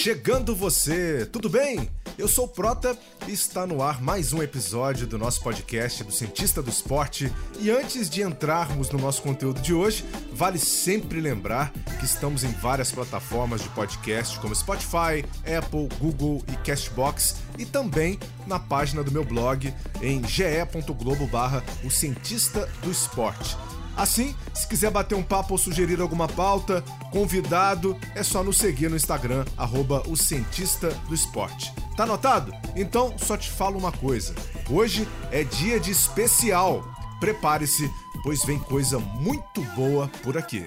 Chegando você, tudo bem? Eu sou o Prota e está no ar mais um episódio do nosso podcast do Cientista do Esporte. E antes de entrarmos no nosso conteúdo de hoje, vale sempre lembrar que estamos em várias plataformas de podcast como Spotify, Apple, Google e Castbox e também na página do meu blog em ge.globo barra o Cientista do Esporte. Assim, se quiser bater um papo ou sugerir alguma pauta, convidado, é só nos seguir no Instagram, arroba o Cientista do Esporte. Tá anotado? Então, só te falo uma coisa. Hoje é dia de especial. Prepare-se, pois vem coisa muito boa por aqui.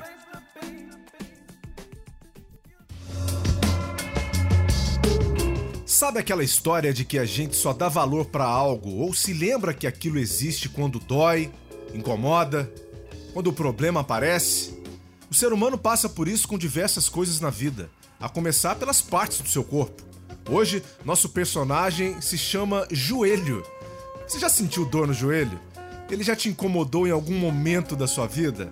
Sabe aquela história de que a gente só dá valor para algo ou se lembra que aquilo existe quando dói, incomoda, quando o problema aparece? O ser humano passa por isso com diversas coisas na vida, a começar pelas partes do seu corpo. Hoje, nosso personagem se chama Joelho. Você já sentiu dor no joelho? Ele já te incomodou em algum momento da sua vida?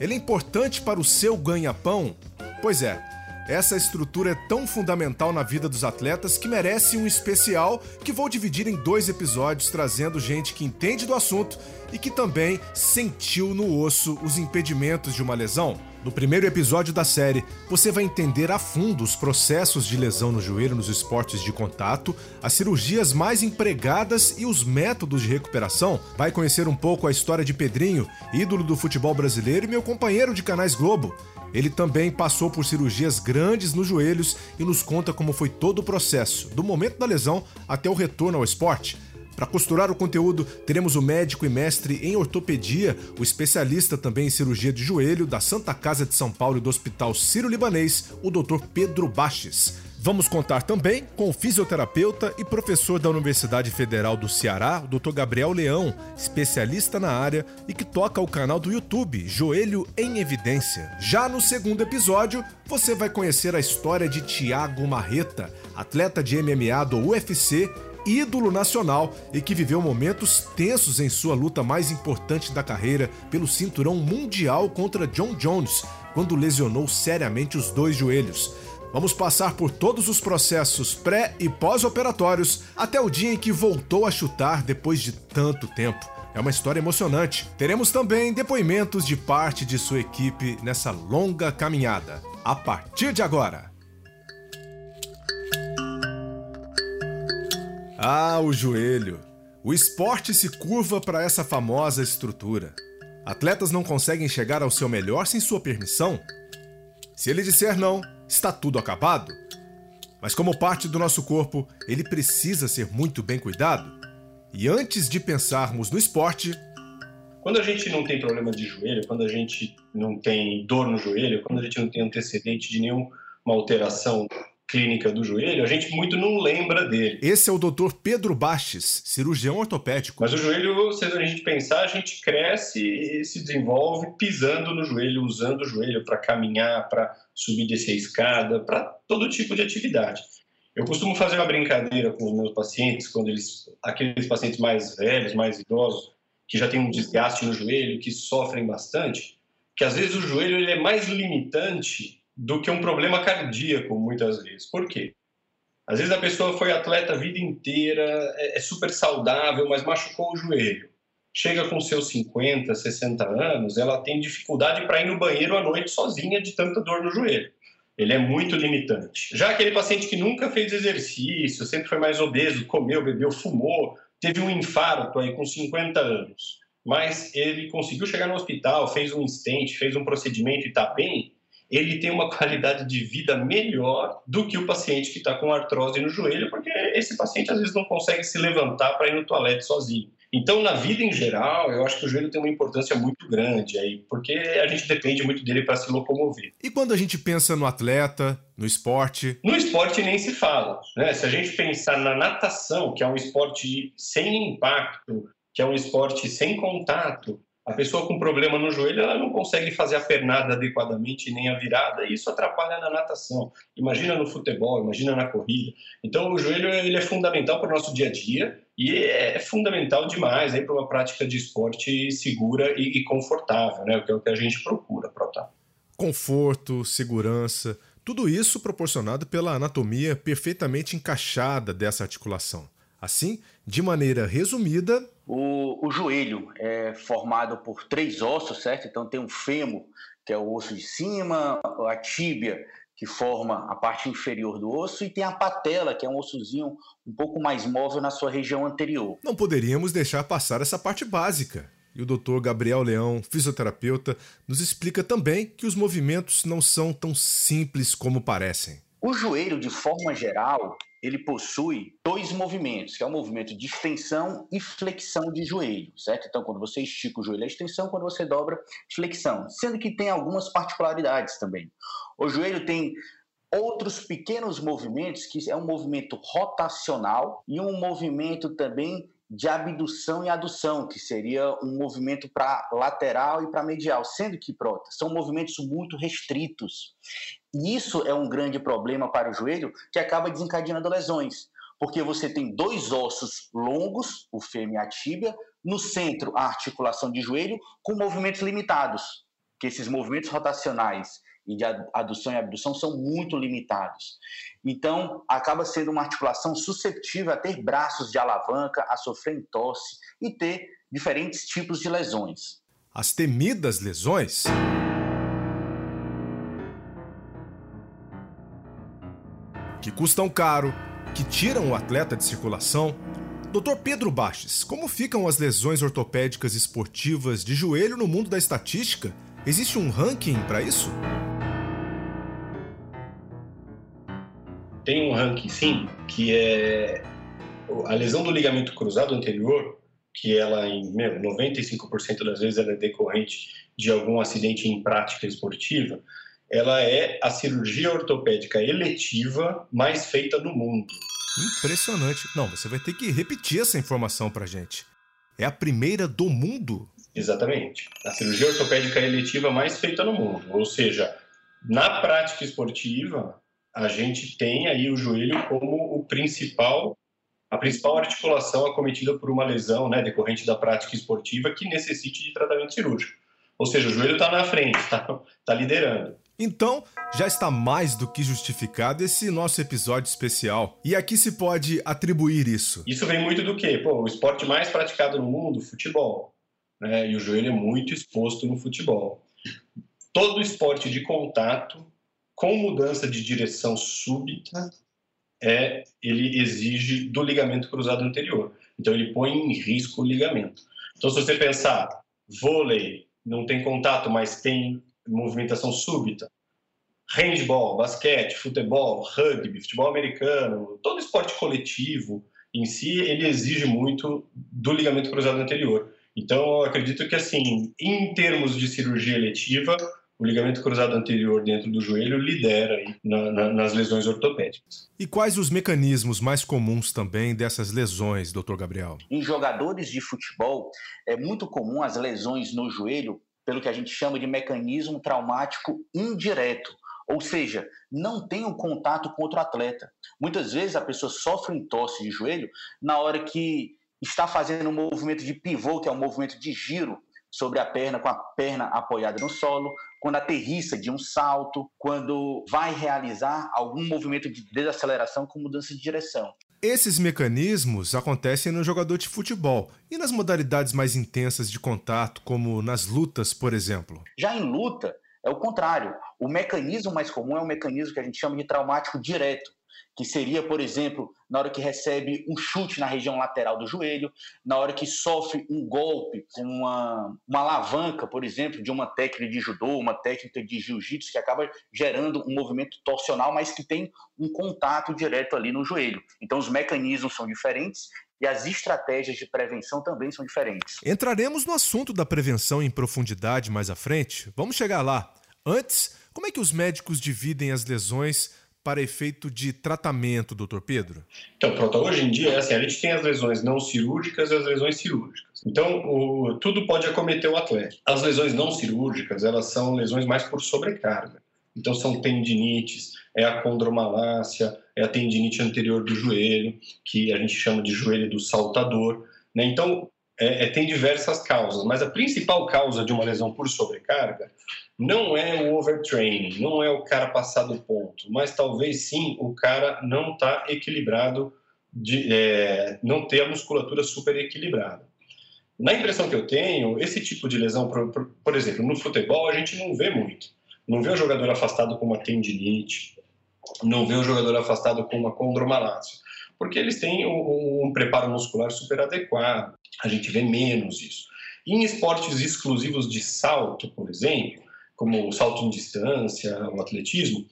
Ele é importante para o seu ganha-pão? Pois é, essa estrutura é tão fundamental na vida dos atletas que merece um especial que vou dividir em dois episódios, trazendo gente que entende do assunto e que também sentiu no osso os impedimentos de uma lesão. No primeiro episódio da série, você vai entender a fundo os processos de lesão no joelho nos esportes de contato, as cirurgias mais empregadas e os métodos de recuperação. Vai conhecer um pouco a história de Pedrinho, ídolo do futebol brasileiro e meu companheiro de canais Globo. Ele também passou por cirurgias grandes nos joelhos e nos conta como foi todo o processo, do momento da lesão até o retorno ao esporte. Para costurar o conteúdo, teremos o médico e mestre em ortopedia, o especialista também em cirurgia de joelho da Santa Casa de São Paulo e do Hospital Sírio-Libanês, o Dr. Pedro Baches. Vamos contar também com o fisioterapeuta e professor da Universidade Federal do Ceará, o Dr. Gabriel Leão, especialista na área e que toca o canal do YouTube Joelho em Evidência. Já no segundo episódio, você vai conhecer a história de Tiago Marreta, atleta de MMA do UFC ídolo nacional e que viveu momentos tensos em sua luta mais importante da carreira pelo cinturão mundial contra John Jones, quando lesionou seriamente os dois joelhos. Vamos passar por todos os processos pré e pós-operatórios até o dia em que voltou a chutar depois de tanto tempo. É uma história emocionante. Teremos também depoimentos de parte de sua equipe nessa longa caminhada. A partir de agora. Ah, o joelho. O esporte se curva para essa famosa estrutura. Atletas não conseguem chegar ao seu melhor sem sua permissão. Se ele disser não, está tudo acabado. Mas, como parte do nosso corpo, ele precisa ser muito bem cuidado. E antes de pensarmos no esporte. Quando a gente não tem problema de joelho, quando a gente não tem dor no joelho, quando a gente não tem antecedente de nenhuma alteração clínica do joelho, a gente muito não lembra dele. Esse é o Dr. Pedro Bastes, cirurgião ortopédico. Mas o joelho, se a gente pensar, a gente cresce e se desenvolve pisando no joelho, usando o joelho para caminhar, para subir e descer a escada, para todo tipo de atividade. Eu costumo fazer uma brincadeira com os meus pacientes, quando eles, aqueles pacientes mais velhos, mais idosos, que já têm um desgaste no joelho, que sofrem bastante, que às vezes o joelho ele é mais limitante do que um problema cardíaco, muitas vezes. Por quê? Às vezes a pessoa foi atleta a vida inteira, é, é super saudável, mas machucou o joelho. Chega com seus 50, 60 anos, ela tem dificuldade para ir no banheiro à noite sozinha de tanta dor no joelho. Ele é muito limitante. Já aquele paciente que nunca fez exercício, sempre foi mais obeso, comeu, bebeu, fumou, teve um infarto aí com 50 anos, mas ele conseguiu chegar no hospital, fez um stent, fez um procedimento e está bem, ele tem uma qualidade de vida melhor do que o paciente que está com artrose no joelho, porque esse paciente às vezes não consegue se levantar para ir no toalete sozinho. Então, na vida em geral, eu acho que o joelho tem uma importância muito grande aí, porque a gente depende muito dele para se locomover. E quando a gente pensa no atleta, no esporte? No esporte nem se fala. Né? Se a gente pensar na natação, que é um esporte sem impacto, que é um esporte sem contato, a pessoa com problema no joelho, ela não consegue fazer a pernada adequadamente, nem a virada, e isso atrapalha na natação. Imagina no futebol, imagina na corrida. Então, o joelho ele é fundamental para o nosso dia a dia e é fundamental demais para uma prática de esporte segura e, e confortável, né? que é o que a gente procura, Prota. Conforto, segurança, tudo isso proporcionado pela anatomia perfeitamente encaixada dessa articulação. Assim, de maneira resumida, o, o, joelho é formado por três ossos, certo? Então tem um fêmur, que é o osso de cima, a tíbia, que forma a parte inferior do osso, e tem a patela, que é um ossozinho um pouco mais móvel na sua região anterior. Não poderíamos deixar passar essa parte básica. E o Dr. Gabriel Leão, fisioterapeuta, nos explica também que os movimentos não são tão simples como parecem. O joelho, de forma geral, ele possui dois movimentos, que é o movimento de extensão e flexão de joelho, certo? Então, quando você estica o joelho é extensão, quando você dobra, flexão. Sendo que tem algumas particularidades também. O joelho tem outros pequenos movimentos, que é um movimento rotacional e um movimento também de abdução e adução, que seria um movimento para lateral e para medial, sendo que, prota, são movimentos muito restritos. E isso é um grande problema para o joelho, que acaba desencadeando lesões, porque você tem dois ossos longos, o fêmur e a tíbia, no centro a articulação de joelho, com movimentos limitados, que esses movimentos rotacionais e de adução e abdução são muito limitados. Então, acaba sendo uma articulação susceptível a ter braços de alavanca, a sofrer entorse e ter diferentes tipos de lesões. As temidas lesões. Que custam caro, que tiram o atleta de circulação. Dr. Pedro Baches, como ficam as lesões ortopédicas esportivas de joelho no mundo da estatística? Existe um ranking para isso? tem um ranking sim, que é a lesão do ligamento cruzado anterior, que ela em meu, 95% das vezes é decorrente de algum acidente em prática esportiva, ela é a cirurgia ortopédica eletiva mais feita no mundo. Impressionante. Não, você vai ter que repetir essa informação pra gente. É a primeira do mundo? Exatamente. A cirurgia ortopédica eletiva mais feita no mundo. Ou seja, na prática esportiva, a gente tem aí o joelho como o principal a principal articulação acometida por uma lesão né, decorrente da prática esportiva que necessite de tratamento cirúrgico. Ou seja, o joelho está na frente, está tá liderando. Então, já está mais do que justificado esse nosso episódio especial. E aqui se pode atribuir isso. Isso vem muito do quê? Pô, o esporte mais praticado no mundo, futebol. Né? E o joelho é muito exposto no futebol. Todo esporte de contato com mudança de direção súbita, é, ele exige do ligamento cruzado anterior. Então, ele põe em risco o ligamento. Então, se você pensar, vôlei não tem contato, mas tem movimentação súbita, handball, basquete, futebol, rugby, futebol americano, todo esporte coletivo em si, ele exige muito do ligamento cruzado anterior. Então, eu acredito que, assim, em termos de cirurgia eletiva, o ligamento cruzado anterior dentro do joelho lidera aí na, na, nas lesões ortopédicas. E quais os mecanismos mais comuns também dessas lesões, doutor Gabriel? Em jogadores de futebol, é muito comum as lesões no joelho pelo que a gente chama de mecanismo traumático indireto. Ou seja, não tem um contato com outro atleta. Muitas vezes a pessoa sofre um tosse de joelho na hora que está fazendo um movimento de pivô, que é um movimento de giro sobre a perna, com a perna apoiada no solo, quando aterrissa de um salto, quando vai realizar algum movimento de desaceleração com mudança de direção. Esses mecanismos acontecem no jogador de futebol e nas modalidades mais intensas de contato, como nas lutas, por exemplo. Já em luta, é o contrário. O mecanismo mais comum é o mecanismo que a gente chama de traumático direto, que seria, por exemplo, na hora que recebe um chute na região lateral do joelho, na hora que sofre um golpe com uma, uma alavanca, por exemplo, de uma técnica de judô, uma técnica de jiu-jitsu, que acaba gerando um movimento torsional, mas que tem um contato direto ali no joelho. Então, os mecanismos são diferentes e as estratégias de prevenção também são diferentes. Entraremos no assunto da prevenção em profundidade mais à frente. Vamos chegar lá. Antes, como é que os médicos dividem as lesões para efeito de tratamento, doutor Pedro? Então, pronto, hoje em dia é assim, a gente tem as lesões não cirúrgicas e as lesões cirúrgicas. Então, o, tudo pode acometer o atleta. As lesões não cirúrgicas, elas são lesões mais por sobrecarga. Então, são tendinites, é a condromalácia, é a tendinite anterior do joelho, que a gente chama de joelho do saltador. Né? Então, é, é, tem diversas causas, mas a principal causa de uma lesão por sobrecarga não é o overtraining, não é o cara passar do ponto, mas talvez sim o cara não tá equilibrado, de, é, não ter a musculatura super equilibrada. Na impressão que eu tenho, esse tipo de lesão, por, por, por exemplo, no futebol a gente não vê muito. Não vê o jogador afastado com uma tendinite, não vê o jogador afastado com uma condromalácia, porque eles têm um, um preparo muscular super adequado. A gente vê menos isso. Em esportes exclusivos de salto, por exemplo, como o salto em distância, o atletismo,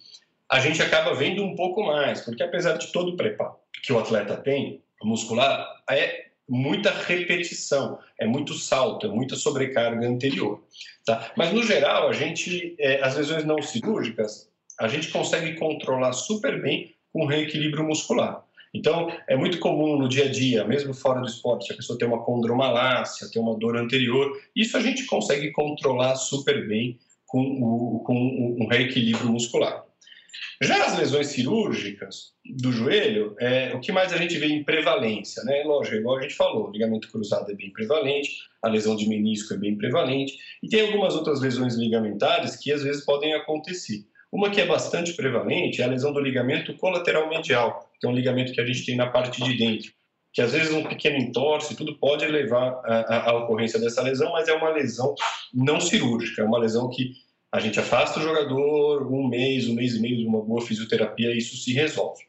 a gente acaba vendo um pouco mais, porque apesar de todo o preparo que o atleta tem, muscular, é muita repetição, é muito salto, é muita sobrecarga anterior. Tá? Mas, no geral, a gente, é, as lesões não cirúrgicas, a gente consegue controlar super bem com reequilíbrio muscular. Então, é muito comum no dia a dia, mesmo fora do esporte, a pessoa ter uma condromalácia, ter uma dor anterior. Isso a gente consegue controlar super bem com, o, com um reequilíbrio muscular. Já as lesões cirúrgicas do joelho, é, o que mais a gente vê em prevalência, né? Lógico, igual a gente falou, ligamento cruzado é bem prevalente, a lesão de menisco é bem prevalente, e tem algumas outras lesões ligamentares que às vezes podem acontecer. Uma que é bastante prevalente é a lesão do ligamento colateral medial, que é um ligamento que a gente tem na parte de dentro, que às vezes um pequeno entorse, tudo pode levar à ocorrência dessa lesão, mas é uma lesão não cirúrgica, é uma lesão que a gente afasta o jogador um mês, um mês e meio de uma boa fisioterapia e isso se resolve.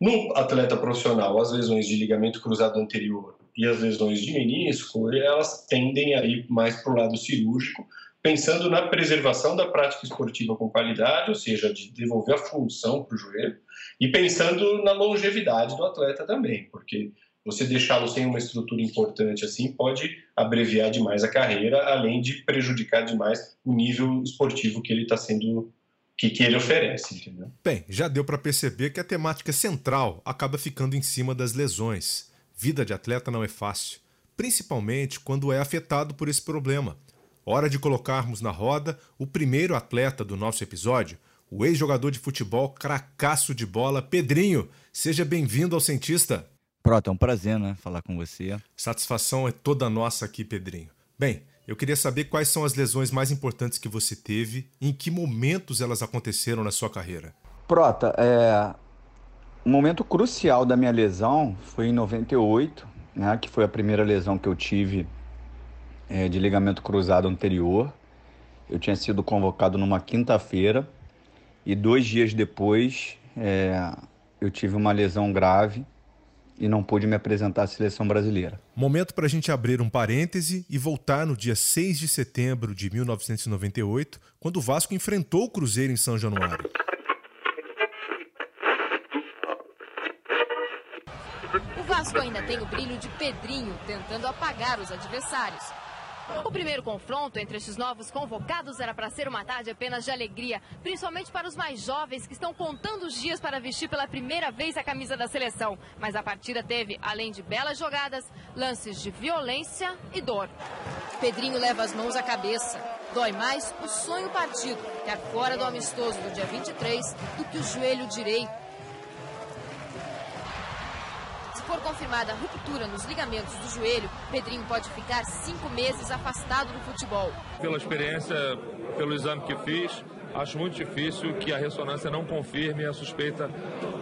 No atleta profissional, as lesões de ligamento cruzado anterior e as lesões de menisco, elas tendem a ir mais para o lado cirúrgico, pensando na preservação da prática esportiva com qualidade, ou seja, de devolver a função para o joelho, e pensando na longevidade do atleta também, porque você deixá-lo sem uma estrutura importante assim pode abreviar demais a carreira, além de prejudicar demais o nível esportivo que ele está sendo que, que ele oferece, entendeu? Bem, já deu para perceber que a temática central acaba ficando em cima das lesões. Vida de atleta não é fácil, principalmente quando é afetado por esse problema. Hora de colocarmos na roda o primeiro atleta do nosso episódio, o ex-jogador de futebol cracaço de bola, Pedrinho. Seja bem-vindo ao Cientista. Pronto, é um prazer, né, falar com você. Satisfação é toda nossa aqui, Pedrinho. Bem, eu queria saber quais são as lesões mais importantes que você teve e em que momentos elas aconteceram na sua carreira. Prota, é... um momento crucial da minha lesão foi em 98, né, que foi a primeira lesão que eu tive é, de ligamento cruzado anterior. Eu tinha sido convocado numa quinta-feira e dois dias depois é, eu tive uma lesão grave e não pude me apresentar à seleção brasileira. Momento para a gente abrir um parêntese e voltar no dia 6 de setembro de 1998, quando o Vasco enfrentou o Cruzeiro em São Januário. O Vasco ainda tem o brilho de Pedrinho tentando apagar os adversários. O primeiro confronto entre esses novos convocados era para ser uma tarde apenas de alegria, principalmente para os mais jovens que estão contando os dias para vestir pela primeira vez a camisa da seleção. Mas a partida teve, além de belas jogadas, lances de violência e dor. Pedrinho leva as mãos à cabeça. Dói mais o sonho partido, que é fora do amistoso do dia 23, do que o joelho direito for confirmada a ruptura nos ligamentos do joelho, Pedrinho pode ficar cinco meses afastado do futebol. Pela experiência, pelo exame que fiz, acho muito difícil que a ressonância não confirme a suspeita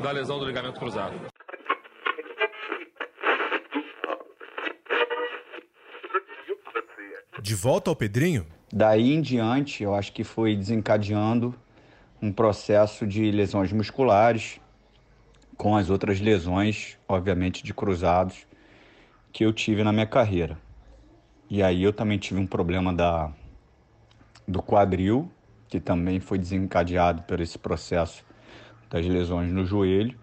da lesão do ligamento cruzado. De volta ao Pedrinho? Daí em diante, eu acho que foi desencadeando um processo de lesões musculares, com as outras lesões, obviamente, de cruzados que eu tive na minha carreira. E aí eu também tive um problema da, do quadril, que também foi desencadeado por esse processo das lesões no joelho,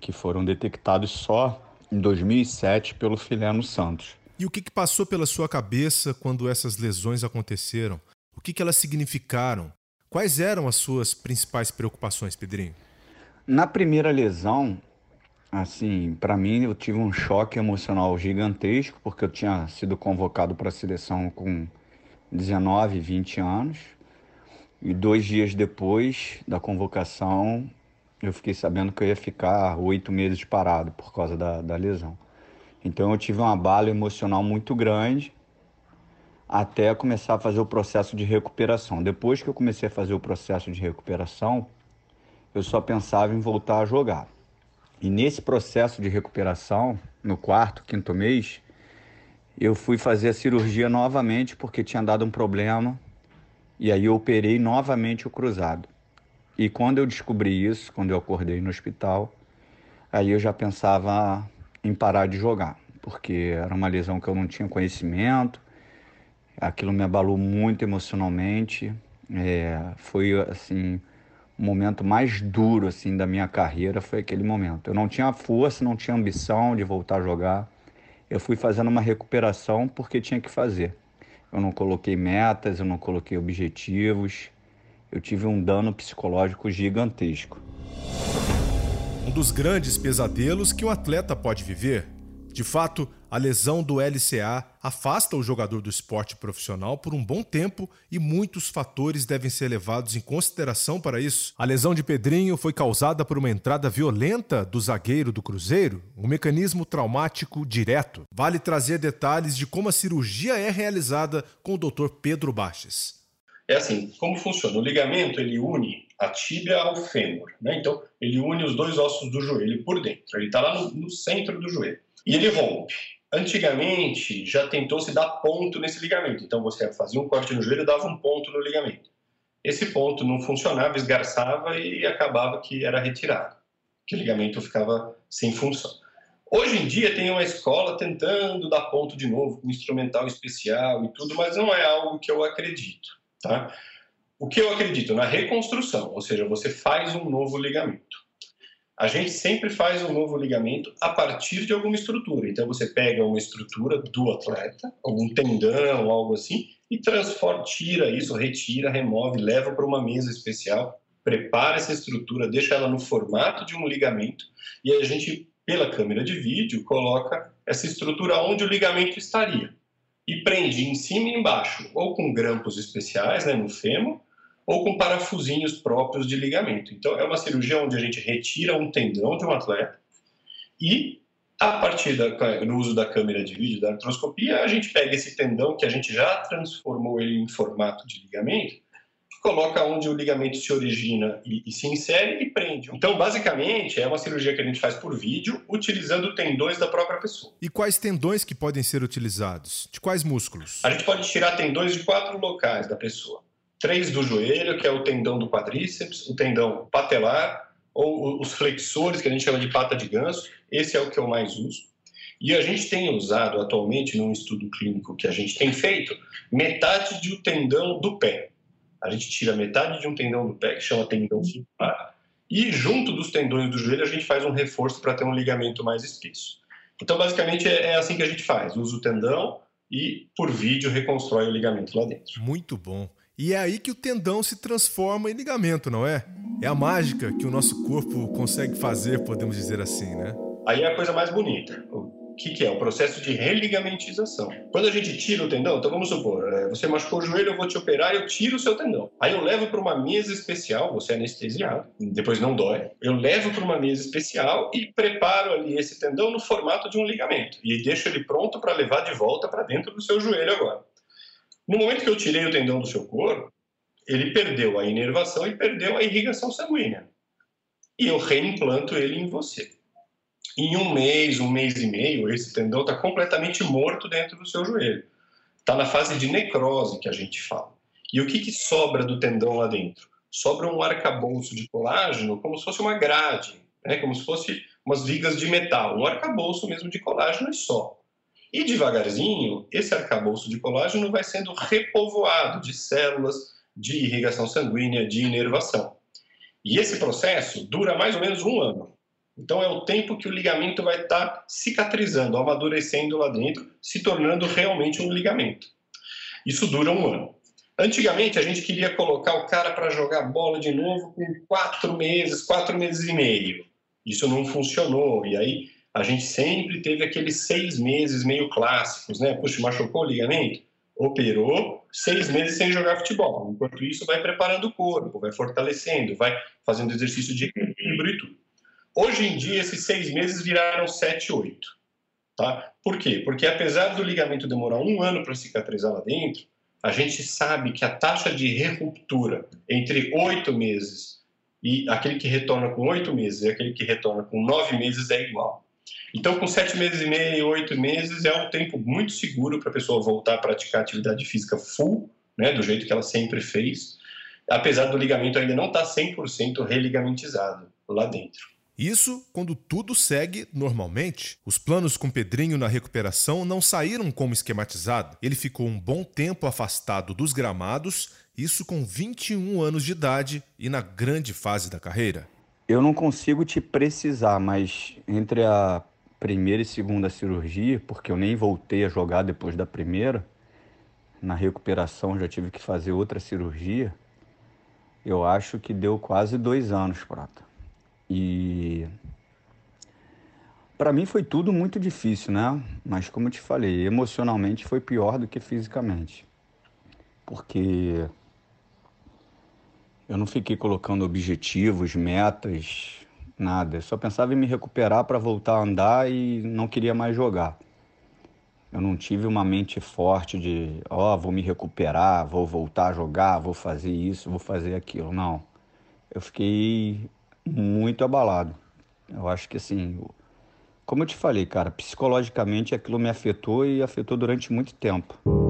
que foram detectados só em 2007 pelo Fileno Santos. E o que, que passou pela sua cabeça quando essas lesões aconteceram? O que, que elas significaram? Quais eram as suas principais preocupações, Pedrinho? Na primeira lesão, assim, para mim eu tive um choque emocional gigantesco, porque eu tinha sido convocado para a seleção com 19, 20 anos. E dois dias depois da convocação, eu fiquei sabendo que eu ia ficar oito meses parado por causa da, da lesão. Então eu tive um abalo emocional muito grande até começar a fazer o processo de recuperação. Depois que eu comecei a fazer o processo de recuperação, eu só pensava em voltar a jogar. E nesse processo de recuperação, no quarto, quinto mês, eu fui fazer a cirurgia novamente porque tinha dado um problema e aí eu operei novamente o cruzado. E quando eu descobri isso, quando eu acordei no hospital, aí eu já pensava em parar de jogar, porque era uma lesão que eu não tinha conhecimento, aquilo me abalou muito emocionalmente, é, foi assim o momento mais duro assim da minha carreira foi aquele momento. Eu não tinha força, não tinha ambição de voltar a jogar. Eu fui fazendo uma recuperação porque tinha que fazer. Eu não coloquei metas, eu não coloquei objetivos. Eu tive um dano psicológico gigantesco. Um dos grandes pesadelos que um atleta pode viver. De fato, a lesão do LCA afasta o jogador do esporte profissional por um bom tempo e muitos fatores devem ser levados em consideração para isso. A lesão de Pedrinho foi causada por uma entrada violenta do zagueiro do Cruzeiro, um mecanismo traumático direto. Vale trazer detalhes de como a cirurgia é realizada com o Dr. Pedro Baches. É assim, como funciona? O ligamento ele une a tíbia ao fêmur, né? Então ele une os dois ossos do joelho por dentro. Ele está lá no, no centro do joelho e ele rompe. Antigamente já tentou se dar ponto nesse ligamento, então você fazia um corte no joelho dava um ponto no ligamento. Esse ponto não funcionava, esgarçava e acabava que era retirado, que o ligamento ficava sem função. Hoje em dia tem uma escola tentando dar ponto de novo, com instrumental especial e tudo, mas não é algo que eu acredito, tá? O que eu acredito? Na reconstrução, ou seja, você faz um novo ligamento a gente sempre faz um novo ligamento a partir de alguma estrutura. Então você pega uma estrutura do atleta, algum tendão, algo assim, e transforma, tira isso, retira, remove, leva para uma mesa especial, prepara essa estrutura, deixa ela no formato de um ligamento e a gente, pela câmera de vídeo, coloca essa estrutura onde o ligamento estaria e prende em cima e embaixo, ou com grampos especiais, né, no fêmur, ou com parafusinhos próprios de ligamento. Então, é uma cirurgia onde a gente retira um tendão de um atleta e, a partir do uso da câmera de vídeo, da artroscopia, a gente pega esse tendão que a gente já transformou ele em formato de ligamento, coloca onde o ligamento se origina e, e, se insere e prende. Então, basicamente, é uma cirurgia que a gente faz por vídeo, utilizando tendões da própria pessoa. E quais tendões que podem ser utilizados? De quais músculos? A gente pode tirar tendões de quatro locais da pessoa três do joelho, que é o tendão do quadríceps, o tendão patelar, ou os flexores, que a gente chama de pata de ganso. Esse é o que eu mais uso. E a gente tem usado atualmente, num estudo clínico que a gente tem feito, metade de um tendão do pé. A gente tira metade de um tendão do pé, que chama tendão sulcar, e junto dos tendões do joelho a gente faz um reforço para ter um ligamento mais espesso. Então, basicamente, é, é assim que a gente faz: usa o tendão e, por vídeo, reconstrói o ligamento lá dentro. Muito bom. E é aí que o tendão se transforma em ligamento, não é? É a mágica que o nosso corpo consegue fazer, podemos dizer assim, né? Aí é a coisa mais bonita. O que, que é? O processo de religamentização. Quando a gente tira o tendão, então vamos supor, é, você machucou o joelho, eu vou te operar, eu tiro o seu tendão. Aí eu levo para uma mesa especial, você é anestesiado, depois não dói. Eu levo para uma mesa especial e preparo ali esse tendão no formato de um ligamento. E deixo ele pronto para levar de volta para dentro do seu joelho agora. No momento que eu tirei o tendão do seu corpo, ele perdeu a inervação e perdeu a irrigação sanguínea. E eu reimplanto ele em você. Em um mês, um mês e meio, esse tendão está completamente morto dentro do seu joelho. Está na fase de necrose que a gente fala. E o que, que sobra do tendão lá dentro? Sobra um arcabouço de colágeno como se fosse uma grade, né? como se fosse umas vigas de metal, um arcabouço mesmo de colágeno e só. E devagarzinho, esse arcabouço de colágeno vai sendo repovoado de células de irrigação sanguínea, de inervação. E esse processo dura mais ou menos um ano. Então é o tempo que o ligamento vai estar tá cicatrizando, amadurecendo lá dentro, se tornando realmente um ligamento. Isso dura um ano. Antigamente a gente queria colocar o cara para jogar bola de novo com quatro meses, quatro meses e meio. Isso não funcionou. E aí a gente sempre teve aqueles seis meses meio clássicos, né? Puxa, machucou o ligamento? Operou, seis meses sem jogar futebol. Enquanto isso, vai preparando o corpo, vai fortalecendo, vai fazendo exercício de equilíbrio e tudo. Hoje em dia, esses seis meses viraram sete, oito. Tá? Por quê? Porque apesar do ligamento demorar um ano para cicatrizar lá dentro, a gente sabe que a taxa de ruptura entre oito meses e aquele que retorna com oito meses e aquele que retorna com nove meses é igual. Então, com sete meses e meio, oito meses, é um tempo muito seguro para a pessoa voltar a praticar atividade física full, né, do jeito que ela sempre fez, apesar do ligamento ainda não estar tá 100% religamentizado lá dentro. Isso quando tudo segue normalmente. Os planos com Pedrinho na recuperação não saíram como esquematizado. Ele ficou um bom tempo afastado dos gramados, isso com 21 anos de idade e na grande fase da carreira. Eu não consigo te precisar, mas entre a primeira e segunda cirurgia, porque eu nem voltei a jogar depois da primeira, na recuperação já tive que fazer outra cirurgia, eu acho que deu quase dois anos, Prata. E para mim foi tudo muito difícil, né? Mas como eu te falei, emocionalmente foi pior do que fisicamente. Porque eu não fiquei colocando objetivos, metas, nada. Eu só pensava em me recuperar para voltar a andar e não queria mais jogar. Eu não tive uma mente forte de, ó, oh, vou me recuperar, vou voltar a jogar, vou fazer isso, vou fazer aquilo. Não. Eu fiquei muito abalado. Eu acho que assim, como eu te falei, cara, psicologicamente aquilo me afetou e afetou durante muito tempo.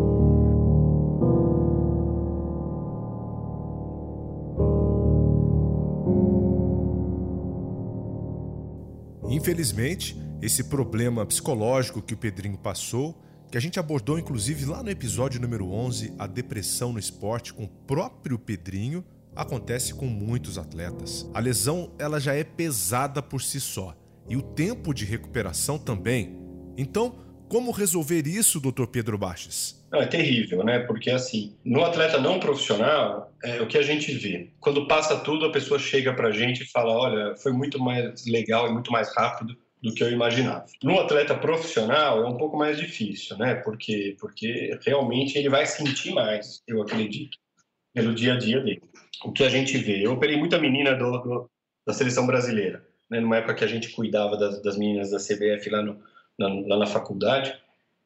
Infelizmente, esse problema psicológico que o Pedrinho passou, que a gente abordou inclusive lá no episódio número 11, a depressão no esporte com o próprio Pedrinho, acontece com muitos atletas. A lesão ela já é pesada por si só e o tempo de recuperação também. Então, como resolver isso, Dr. Pedro Baches? É terrível, né? Porque assim, no atleta não profissional, é o que a gente vê. Quando passa tudo, a pessoa chega pra gente e fala: "Olha, foi muito mais legal e muito mais rápido do que eu imaginava". No atleta profissional é um pouco mais difícil, né? Porque porque realmente ele vai sentir mais, eu acredito, pelo dia a dia dele o que a gente vê. Eu operei muita menina do, do, da seleção brasileira, né, numa época que a gente cuidava das, das meninas da CBF lá, no, na, lá na faculdade.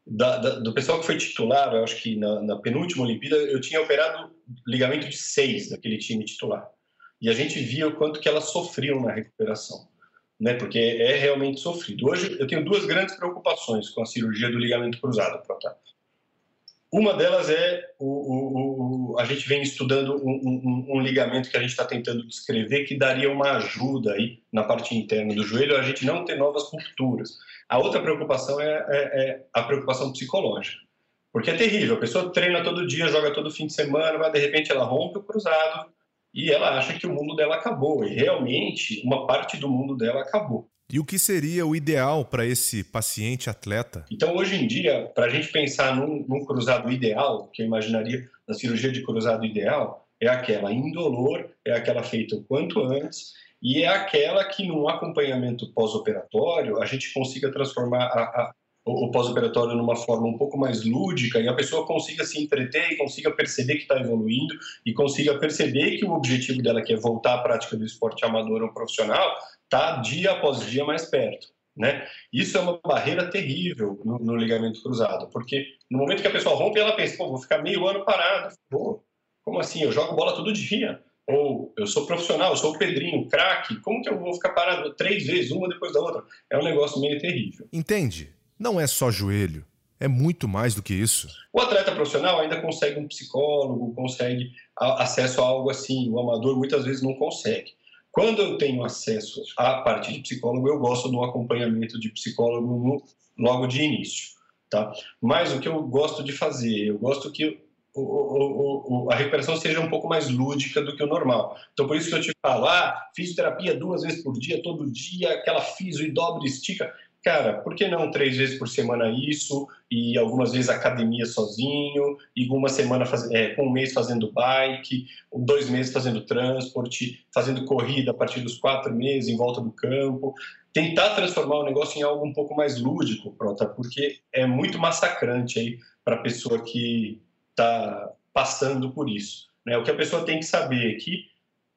Da, da, do pessoal que foi titular, eu acho que na, na, penúltima Olimpíada, eu tinha operado ligamento de seis daquele time titular. E a gente via o quanto que elas sofriam na recuperação, né? Porque é realmente sofrido. Hoje eu tenho duas grandes preocupações com a cirurgia do ligamento cruzado. Uma delas é o, o, o, a gente vem estudando um, um, um ligamento que a gente está tentando descrever que daria uma ajuda aí na parte interna do joelho a gente não ter novas rupturas. A outra preocupação é, é, é, a preocupação psicológica, porque é terrível. A pessoa treina todo dia, joga todo fim de semana, mas de repente ela rompe o cruzado e ela acha que o mundo dela acabou. E realmente uma parte do mundo dela acabou. E o que seria o ideal para esse paciente atleta? Então, hoje em dia, para a gente pensar num, num, cruzado ideal, que eu imaginaria na cirurgia de cruzado ideal, é aquela indolor, é aquela feita o quanto antes, e é aquela que, num acompanhamento pós-operatório, a gente consiga transformar a, a, o pós-operatório numa forma um pouco mais lúdica e a pessoa consiga se entreter e consiga perceber que está evoluindo e consiga perceber que o objetivo dela, que é voltar à prática do esporte amador ou profissional, está dia após dia mais perto. Né? Isso é uma barreira terrível no, no, ligamento cruzado, porque no momento que a pessoa rompe, ela pensa, vou ficar meio ano parado. Pô, como assim? Eu jogo bola todo dia. Ou eu sou profissional, eu sou o Pedrinho, craque, como que eu vou ficar parado três vezes, uma depois da outra? É um negócio meio terrível. Entende? Não é só joelho, é muito mais do que isso. O atleta profissional ainda consegue um psicólogo, consegue acesso a algo assim, o amador muitas vezes não consegue. Quando eu tenho acesso à parte de psicólogo, eu gosto do acompanhamento de psicólogo no, logo de início, tá? Mas o que eu gosto de fazer, eu gosto que o, o, o, a recuperação seja um pouco mais lúdica do que o normal. Então, por isso que eu te falo, ah, fisioterapia duas vezes por dia, todo dia, aquela fisio e dobra e estica. Cara, por que não três vezes por semana isso e algumas vezes academia sozinho e uma semana faz... é, um mês fazendo bike, dois meses fazendo transporte, fazendo corrida a partir dos quatro meses em volta do campo, tentar transformar o negócio em algo um pouco mais lúdico, Prota, porque é muito massacrante aí para a pessoa que está passando por isso. Né? O que a pessoa tem que saber é que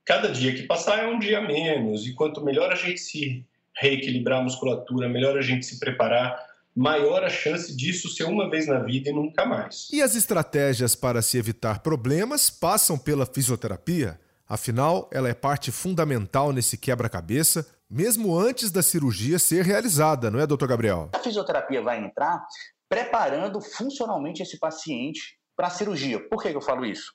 cada dia que passar é um dia menos e quanto melhor a gente se reequilibrar a musculatura, melhor a gente se preparar, maior a chance disso ser uma vez na vida e nunca mais. E as estratégias para se evitar problemas passam pela fisioterapia? Afinal, ela é parte fundamental nesse quebra-cabeça, mesmo antes da cirurgia ser realizada, não é, doutor Gabriel? A fisioterapia vai entrar preparando funcionalmente esse paciente para a cirurgia. Por que eu falo isso?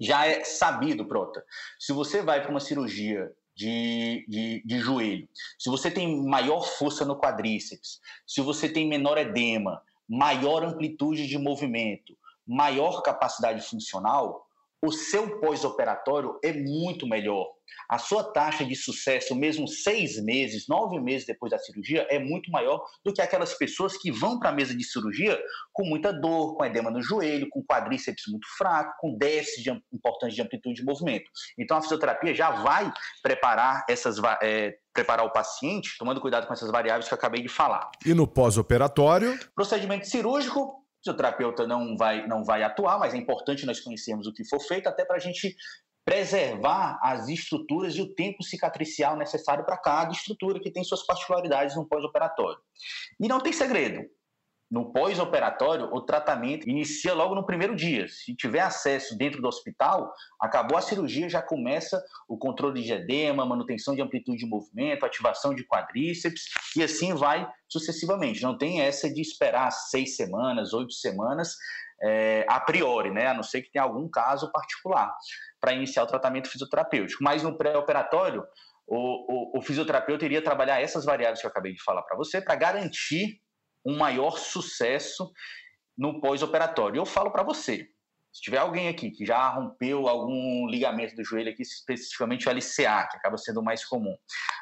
Já é sabido, Prota. Se você vai para uma cirurgia de, de, de, joelho, se você tem maior força no quadríceps, se você tem menor edema, maior amplitude de movimento, maior capacidade funcional, o seu pós-operatório é muito melhor. A sua taxa de sucesso, mesmo seis meses, nove meses depois da cirurgia, é muito maior do que aquelas pessoas que vão para a mesa de cirurgia com muita dor, com edema no joelho, com quadríceps muito fraco, com déficit de, importante de amplitude de movimento. Então, a fisioterapia já vai preparar essas é, preparar o paciente, tomando cuidado com essas variáveis que eu acabei de falar. E no pós-operatório? Procedimento cirúrgico, fisioterapeuta não vai, não vai atuar, mas é importante nós conhecermos o que for feito, até para a gente preservar as estruturas e o tempo cicatricial necessário para cada estrutura que tem suas particularidades no pós-operatório. E não tem segredo no pós-operatório, o tratamento inicia logo no primeiro dia. Se tiver acesso dentro do hospital, acabou a cirurgia, já começa o controle de edema, manutenção de amplitude de movimento, ativação de quadríceps e assim vai sucessivamente. Não tem essa de esperar seis semanas, oito semanas é, a priori, né? A não ser que tenha algum caso particular para iniciar o tratamento fisioterapêutico. Mas no pré-operatório, o, o, o fisioterapeuta iria trabalhar essas variáveis que eu acabei de falar para você para garantir um maior sucesso no pós-operatório. Eu falo para você, se tiver alguém aqui que já rompeu algum ligamento do joelho, aqui especificamente o LCA, que acaba sendo o mais comum,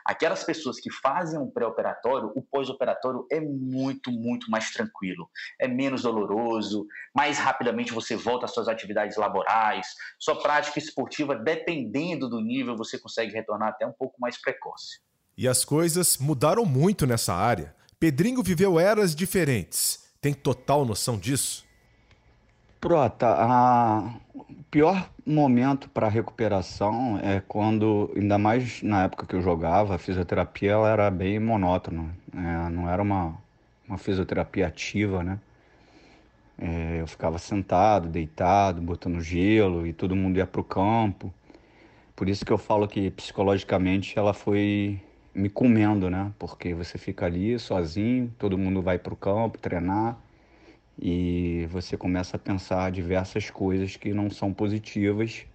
aquelas pessoas que fazem um pré-operatório, o pós-operatório é muito, muito mais tranquilo, é menos doloroso, mais rapidamente você volta às suas atividades laborais, sua prática esportiva, dependendo do nível, você consegue retornar até um pouco mais precoce. E as coisas mudaram muito nessa área. Pedrinho viveu eras diferentes. Tem total noção disso? Prota, a... o pior momento para recuperação é quando, ainda mais na época que eu jogava, a fisioterapia ela era bem monótona. É, não era uma, uma fisioterapia ativa, né? É, eu ficava sentado, deitado, botando gelo e todo mundo ia para o campo. Por isso que eu falo que psicologicamente ela foi me comendo, né? Porque você fica ali sozinho, todo mundo vai para o campo treinar e você começa a pensar diversas coisas que não são positivas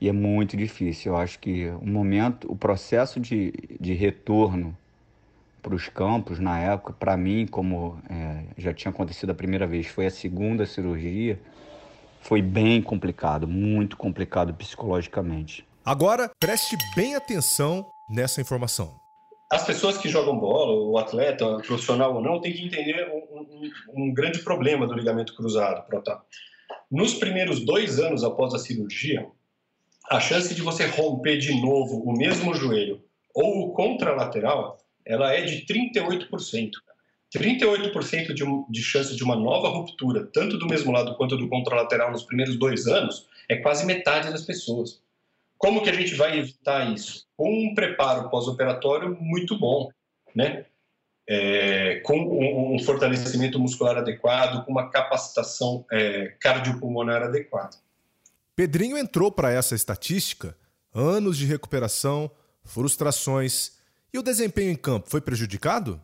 e é muito difícil. Eu acho que o momento, o processo de, de retorno para os campos na época, para mim, como é, já tinha acontecido a primeira vez, foi a segunda cirurgia, foi bem complicado, muito complicado psicologicamente. Agora preste bem atenção nessa informação? As pessoas que jogam bola, o atleta, profissional ou não, tem que entender um, um, um grande problema do ligamento cruzado. Nos primeiros dois anos após a cirurgia, a chance de você romper de novo o mesmo joelho ou o contralateral, ela é de 38%. 38% de, de chance de uma nova ruptura, tanto do mesmo lado quanto do contralateral nos primeiros dois anos, é quase metade das pessoas. Como que a gente vai evitar isso? Com um preparo pós-operatório muito bom, né? É, com um, um, fortalecimento muscular adequado, com uma capacitação é, cardiopulmonar adequada. Pedrinho entrou para essa estatística, anos de recuperação, frustrações. E o desempenho em campo foi prejudicado?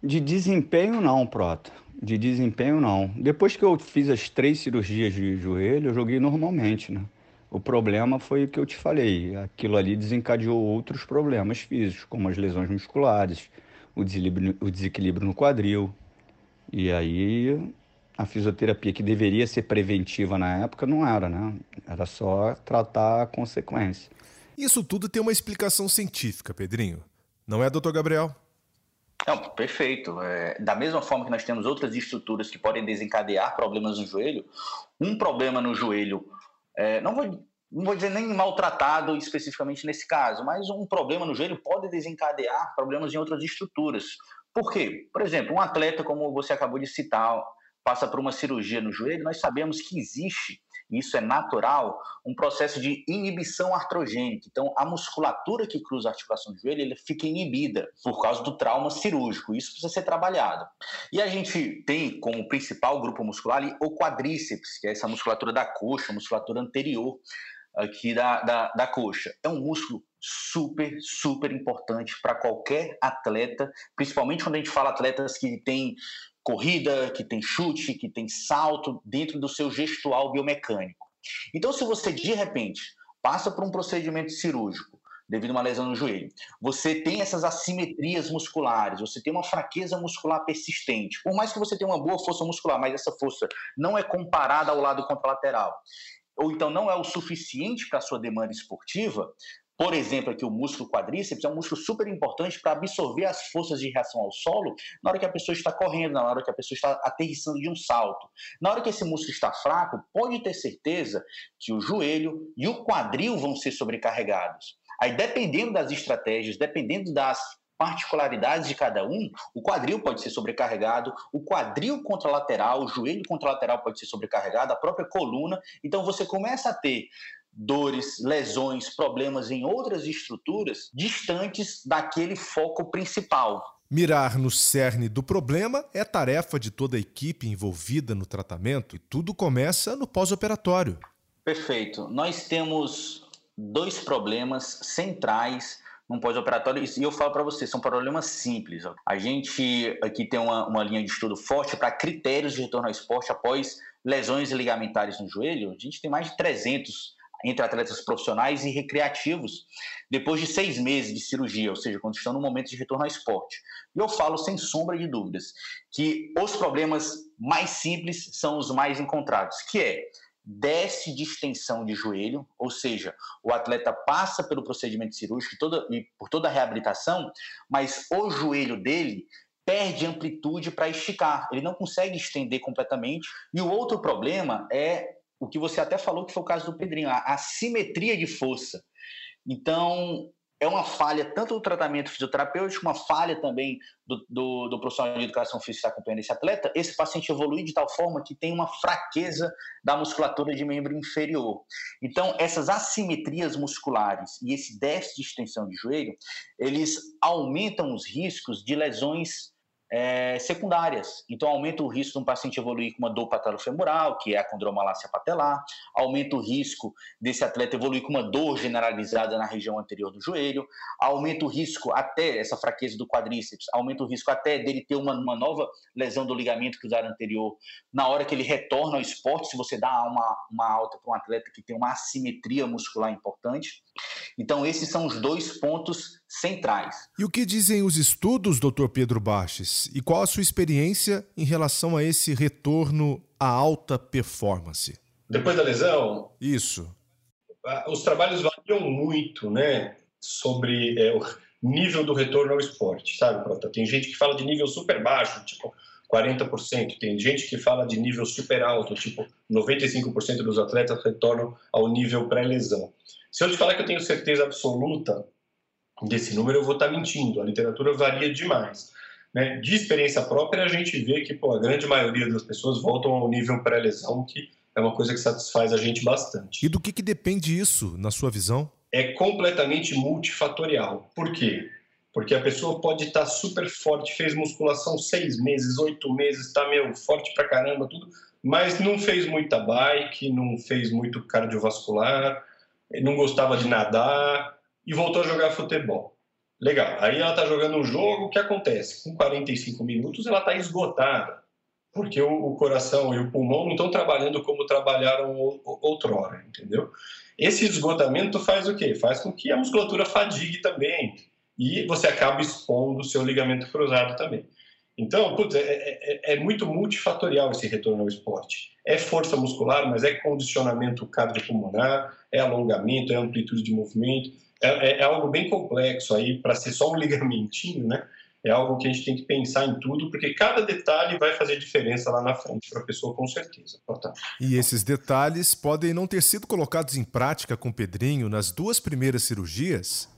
De desempenho não, Prota. De desempenho não. Depois que eu fiz as três cirurgias de joelho, eu joguei normalmente, né? O problema foi o que eu te falei, aquilo ali desencadeou outros problemas físicos, como as lesões musculares, o desequilíbrio, o desequilíbrio no quadril. E aí a fisioterapia que deveria ser preventiva na época não era, né? Era só tratar a consequência. Isso tudo tem uma explicação científica, Pedrinho. Não é, doutor Gabriel? Não, perfeito. É, da mesma forma que nós temos outras estruturas que podem desencadear problemas no joelho, um problema no joelho, é, não, vou, não vou dizer nem maltratado especificamente nesse caso, mas um problema no joelho pode desencadear problemas em outras estruturas. Por quê? Por exemplo, um atleta, como você acabou de citar, passa por uma cirurgia no joelho, nós sabemos que existe isso é natural, um processo de inibição artrogênica. Então, a musculatura que cruza a articulação do joelho ele fica inibida por causa do trauma cirúrgico. Isso precisa ser trabalhado. E a gente tem como principal grupo muscular ali, o quadríceps, que é essa musculatura da coxa, musculatura anterior aqui da, da, da coxa. É um músculo super, super importante para qualquer atleta, principalmente quando a gente fala atletas que têm corrida, que tem chute, que tem salto dentro do seu gestual biomecânico. Então, se você de repente passa por um procedimento cirúrgico devido a uma lesão no joelho, você tem essas assimetrias musculares, você tem uma fraqueza muscular persistente, por mais que você tenha uma boa força muscular, mas essa força não é comparada ao lado contralateral, ou então não é o suficiente para a sua demanda esportiva, por exemplo, aqui o músculo quadríceps é um músculo super importante para absorver as forças de reação ao solo na hora que a pessoa está correndo, na hora que a pessoa está aterrissando de um salto. Na hora que esse músculo está fraco, pode ter certeza que o joelho e o quadril vão ser sobrecarregados. Aí, dependendo das estratégias, dependendo das particularidades de cada um, o quadril pode ser sobrecarregado, o quadril contralateral, o joelho contralateral pode ser sobrecarregado, a própria coluna. Então você começa a ter dores, lesões, problemas em outras estruturas distantes daquele foco principal. Mirar no cerne do problema é tarefa de toda a equipe envolvida no tratamento e tudo começa no pós-operatório. Perfeito. Nós temos dois problemas centrais no pós-operatório, e eu falo para você, são problemas simples. A gente aqui tem uma, uma linha de estudo forte para critérios de retorno ao esporte após lesões ligamentares no joelho. A gente tem mais de 300 entre atletas profissionais e recreativos depois de seis meses de cirurgia, ou seja, quando estão no momento de retorno ao esporte. E eu falo sem sombra de dúvidas que os problemas mais simples são os mais encontrados, que é desce de extensão de joelho, ou seja, o atleta passa pelo procedimento cirúrgico toda, e por toda a reabilitação, mas o joelho dele perde amplitude para esticar, ele não consegue estender completamente. E o outro problema é o que você até falou que foi o caso do Pedrinho, a assimetria de força. Então, é uma falha tanto do tratamento fisioterapêutico, uma falha também do, do, do profissional de educação física que acompanhando esse atleta. Esse paciente evolui de tal forma que tem uma fraqueza da musculatura de membro inferior. Então, essas assimetrias musculares e esse déficit de extensão de joelho, eles aumentam os riscos de lesões é, secundárias. Então, aumenta o risco de um paciente evoluir com uma dor patelofemoral, que é a condromalácia patelar, aumenta o risco desse atleta evoluir com uma dor generalizada na região anterior do joelho, aumenta o risco até, essa fraqueza do quadríceps, aumenta o risco até dele ter uma, uma nova lesão do ligamento cruzado anterior na hora que ele retorna ao esporte, se você dá uma, uma alta para um atleta que tem uma assimetria muscular importante. Então, esses são os dois pontos centrais. E o que dizem os estudos, doutor Pedro Baches? E qual a sua experiência em relação a esse retorno à alta performance? Depois da lesão? Isso. Os trabalhos variam muito, né? Sobre é, o nível do retorno ao esporte, sabe, Prota? Tem gente que fala de nível super baixo, tipo 40%. Tem gente que fala de nível super alto, tipo 95% dos atletas retornam ao nível pré-lesão. Se eu te falar que eu tenho certeza absoluta desse número, eu vou estar mentindo. A literatura varia demais. Né? De experiência própria, a gente vê que pô, a grande maioria das pessoas voltam ao nível pré-lesão, que é uma coisa que satisfaz a gente bastante. E do que, que depende isso, na sua visão? É completamente multifatorial. Por quê? Porque a pessoa pode estar super forte, fez musculação seis meses, oito meses, está meio forte pra caramba, tudo, mas não fez muita bike, não fez muito cardiovascular, não gostava de nadar, e voltou a jogar futebol. Legal. Aí ela está jogando um jogo, o que acontece? Com 45 minutos ela está esgotada, porque o, coração e o pulmão não estão trabalhando como trabalharam outrora, entendeu? Esse esgotamento faz o quê? Faz com que a musculatura fadigue também e você acaba expondo o seu ligamento cruzado também. Então, putz, é, é, é, muito multifatorial esse retorno ao esporte. É força muscular, mas é condicionamento cardiopulmonar, é alongamento, é amplitude de movimento. É, é, é algo bem complexo aí, para ser só um ligamentinho, né? É algo que a gente tem que pensar em tudo, porque cada detalhe vai fazer diferença lá na frente para a pessoa, com certeza. E esses detalhes podem não ter sido colocados em prática com o Pedrinho nas duas primeiras cirurgias,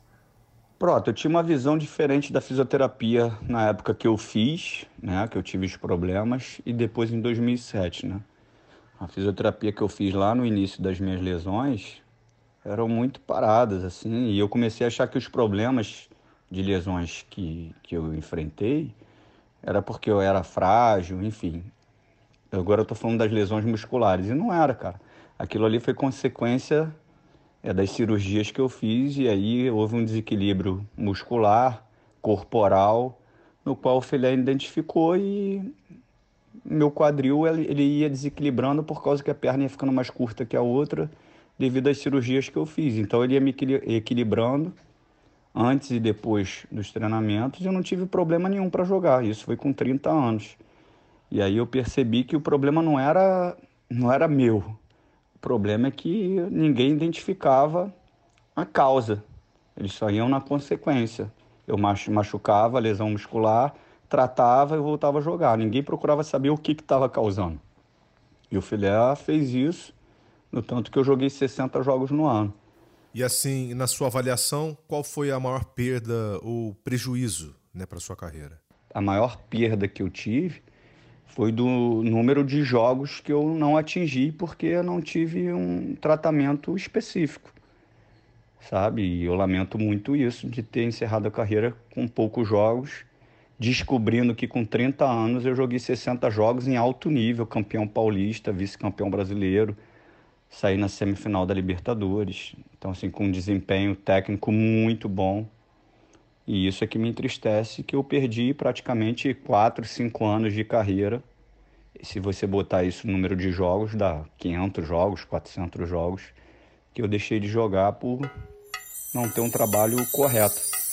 Pronto, eu tinha uma visão diferente da fisioterapia na época que eu fiz, né, que eu tive os problemas, e depois em 2007, né. A fisioterapia que eu fiz lá no início das minhas lesões eram muito paradas, assim, e eu comecei a achar que os problemas de lesões que, que eu enfrentei era porque eu era frágil, enfim. Agora eu tô falando das lesões musculares, e não era, cara. Aquilo ali foi consequência é das cirurgias que eu fiz e aí houve um desequilíbrio muscular, corporal, no qual o Filé identificou e meu quadril ele ia desequilibrando por causa que a perna ia ficando mais curta que a outra devido às cirurgias que eu fiz. Então ele ia me equilibrando antes e depois dos treinamentos e eu não tive problema nenhum para jogar. Isso foi com 30 anos. E aí eu percebi que o problema não era não era meu, problema é que ninguém identificava a causa, eles só iam na consequência. Eu machucava, lesão muscular, tratava e voltava a jogar. Ninguém procurava saber o que estava causando. E o Filé fez isso, no tanto que eu joguei 60 jogos no ano. E assim, na sua avaliação, qual foi a maior perda ou prejuízo né, para sua carreira? A maior perda que eu tive foi do número de jogos que eu não atingi porque eu não tive um tratamento específico, sabe? E eu lamento muito isso, de ter encerrado a carreira com poucos jogos, descobrindo que com 30 anos eu joguei 60 jogos em alto nível, campeão paulista, vice-campeão brasileiro, saí na semifinal da Libertadores. Então, assim, com um desempenho técnico muito bom. E isso é que me entristece, que eu perdi praticamente 4, 5 anos de carreira. E se você botar isso no número de jogos, dá 500 jogos, 400 jogos, que eu deixei de jogar por não ter um trabalho correto.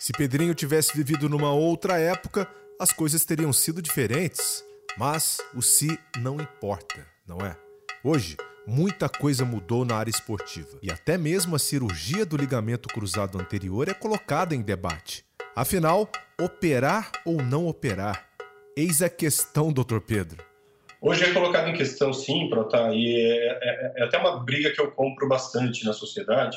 Se Pedrinho tivesse vivido numa outra época, as coisas teriam sido diferentes. Mas o se não importa, não é? Hoje, muita coisa mudou na área esportiva e até mesmo a cirurgia do ligamento cruzado anterior é colocada em debate. Afinal, operar ou não operar? Eis a questão, doutor Pedro. Hoje é colocado em questão, sim, Prota, e é, é, é, até uma briga que eu compro bastante na sociedade,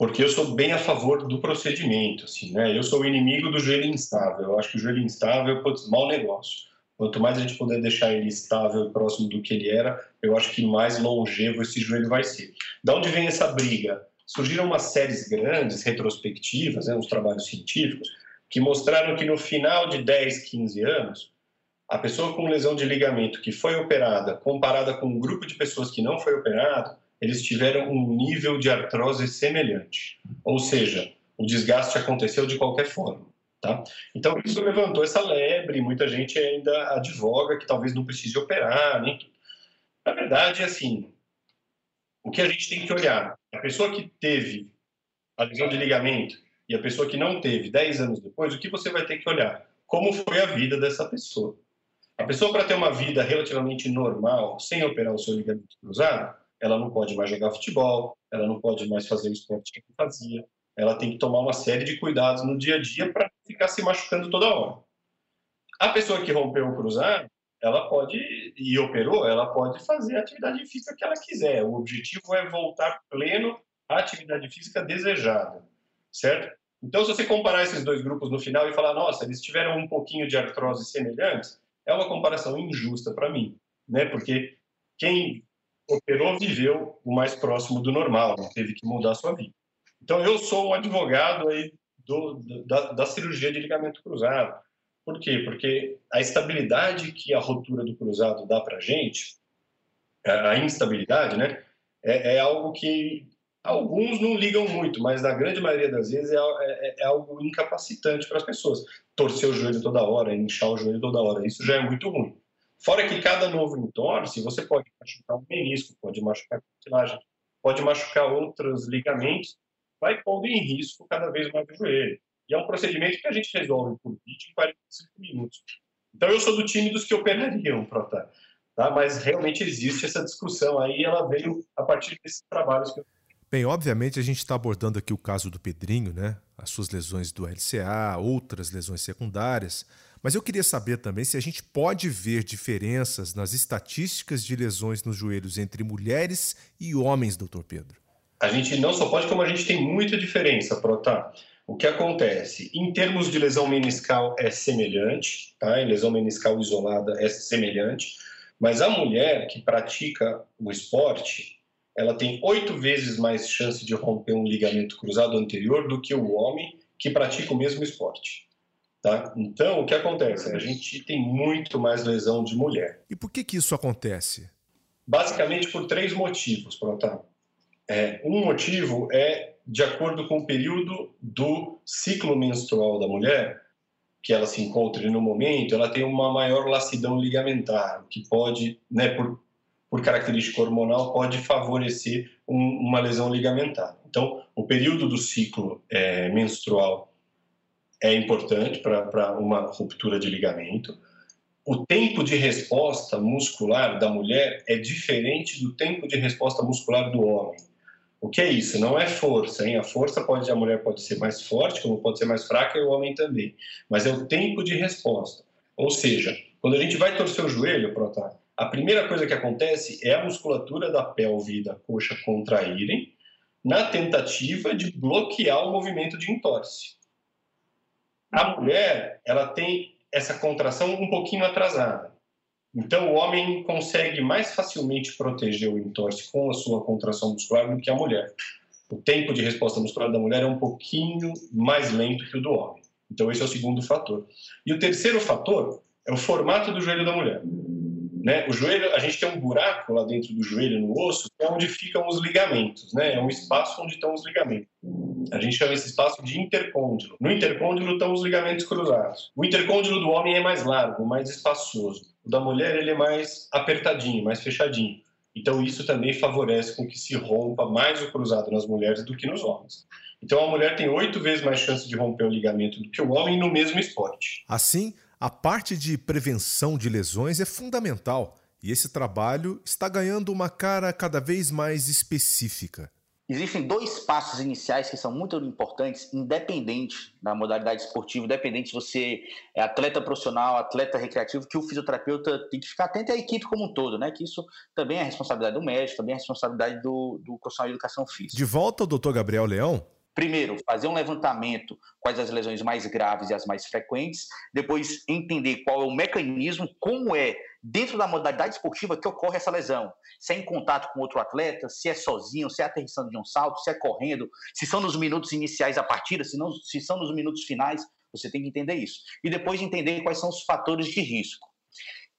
porque eu sou bem a favor do procedimento, assim, né? Eu sou o inimigo do joelho instável. Eu acho que o joelho instável é um mau negócio. Quanto mais a gente puder deixar ele estável e próximo do que ele era, eu acho que mais longevo esse joelho vai ser. Da onde vem essa briga? Surgiram umas séries grandes, retrospectivas, né, uns trabalhos científicos, que mostraram que no final de 10, 15 anos, a pessoa com lesão de ligamento que foi operada, comparada com um grupo de pessoas que não foi operado, eles tiveram um nível de artrose semelhante. Ou seja, o desgaste aconteceu de qualquer forma. Tá? Então, isso levantou essa lebre, muita gente ainda advoga que talvez não precise operar, tudo. Na verdade, assim, o que a gente tem que olhar, a pessoa que teve a lesão de ligamento e a pessoa que não teve 10 anos depois, o que você vai ter que olhar? Como foi a vida dessa pessoa? A pessoa, para ter uma vida relativamente normal, sem operar o seu ligamento cruzado, ela não pode mais jogar futebol, ela não pode mais fazer o esporte que fazia, ela tem que tomar uma série de cuidados no dia a dia para ficar se machucando toda hora. A pessoa que rompeu o cruzado, ela pode, e operou, ela pode fazer a atividade física que ela quiser. O objetivo é voltar pleno à atividade física desejada, certo? Então, se você comparar esses dois grupos no final e falar, nossa, eles tiveram um pouquinho de artrose semelhantes, é uma comparação injusta para mim, né? Porque quem operou viveu o mais próximo do normal, não teve que mudar sua vida. Então, eu sou um advogado aí do, da, da cirurgia de ligamento cruzado. Por quê? Porque a estabilidade que a rotura do cruzado dá para gente, a instabilidade, né, é, é, algo que alguns não ligam muito, mas na grande maioria das vezes é, é, é algo incapacitante para as pessoas. Torcer o joelho toda hora, inchar o joelho toda hora, isso já é muito ruim. Fora que cada novo entorse, você pode machucar um menisco, pode machucar a cartilagem, pode machucar outros ligamentos, vai pondo em risco cada vez mais o joelho. E é um procedimento que a gente resolve por vídeo em 45 minutos. Então, eu sou do time dos que operariam, Prota. Tá? Mas realmente existe essa discussão aí, ela veio a partir desses trabalhos que eu Bem, obviamente a gente está abordando aqui o caso do Pedrinho, né? As suas lesões do LCA, outras lesões secundárias. Mas eu queria saber também se a gente pode ver diferenças nas estatísticas de lesões nos joelhos entre mulheres e homens, doutor Pedro. A gente não só pode, como a gente tem muita diferença, Prota. O que acontece? Em termos de lesão meniscal é semelhante, tá? Em lesão meniscal isolada é semelhante, mas a mulher que pratica o esporte, ela tem oito vezes mais chance de romper um ligamento cruzado anterior do que o homem que pratica o mesmo esporte. Tá? Então, o que acontece? A gente tem muito mais lesão de mulher. E por que, que isso acontece? Basicamente por três motivos, Pronto. É, um motivo é de acordo com o período do ciclo menstrual da mulher, que ela se encontre no momento, ela tem uma maior lacidão ligamentar, que pode, né, por por característica hormonal, pode favorecer um, uma lesão ligamentar. Então, o período do ciclo é, menstrual é importante para uma ruptura de ligamento. O tempo de resposta muscular da mulher é diferente do tempo de resposta muscular do homem. O que é isso? Não é força, hein? A força pode a mulher pode ser mais forte, como pode ser mais fraca e o homem também. Mas é o tempo de resposta. Ou seja, quando a gente vai torcer o joelho, Prota, a primeira coisa que acontece é a musculatura da pelve e da coxa contraírem na tentativa de bloquear o movimento de entorse. A mulher, ela tem essa contração um pouquinho atrasada. Então, o homem consegue mais facilmente proteger o entorse com a sua contração muscular do que a mulher. O tempo de resposta muscular da mulher é um pouquinho mais lento que o do homem. Então, esse é o segundo fator. E o terceiro fator é o formato do joelho da mulher. Né? O joelho, a gente tem um buraco lá dentro do joelho, no osso, que é onde ficam os ligamentos, né? É um espaço onde estão os ligamentos. A gente chama esse espaço de intercôndilo. No intercôndilo estão os ligamentos cruzados. O intercôndilo do homem é mais largo, mais espaçoso. O da mulher ele é mais apertadinho, mais fechadinho. Então isso também favorece com que se rompa mais o cruzado nas mulheres do que nos homens. Então a mulher tem oito vezes mais chance de romper o ligamento do que o homem no mesmo esporte. Assim, a parte de prevenção de lesões é fundamental e esse trabalho está ganhando uma cara cada vez mais específica. Existem dois passos iniciais que são muito importantes, independente da modalidade esportiva, independente se você é atleta profissional, atleta recreativo, que o fisioterapeuta tem que ficar atento à equipe como um todo, né? Que isso também é responsabilidade do médico, também é responsabilidade do, do profissional de educação física. De volta ao Dr. Gabriel Leão, Primeiro, fazer um levantamento quais as lesões mais graves e as mais frequentes, depois entender qual é o mecanismo, como é dentro da modalidade esportiva que ocorre essa lesão. Se é em contato com outro atleta, se é sozinho, se é aterrissando de um salto, se é correndo, se são nos minutos iniciais da partida, se, não, se são nos minutos finais, você tem que entender isso. E depois entender quais são os fatores de risco.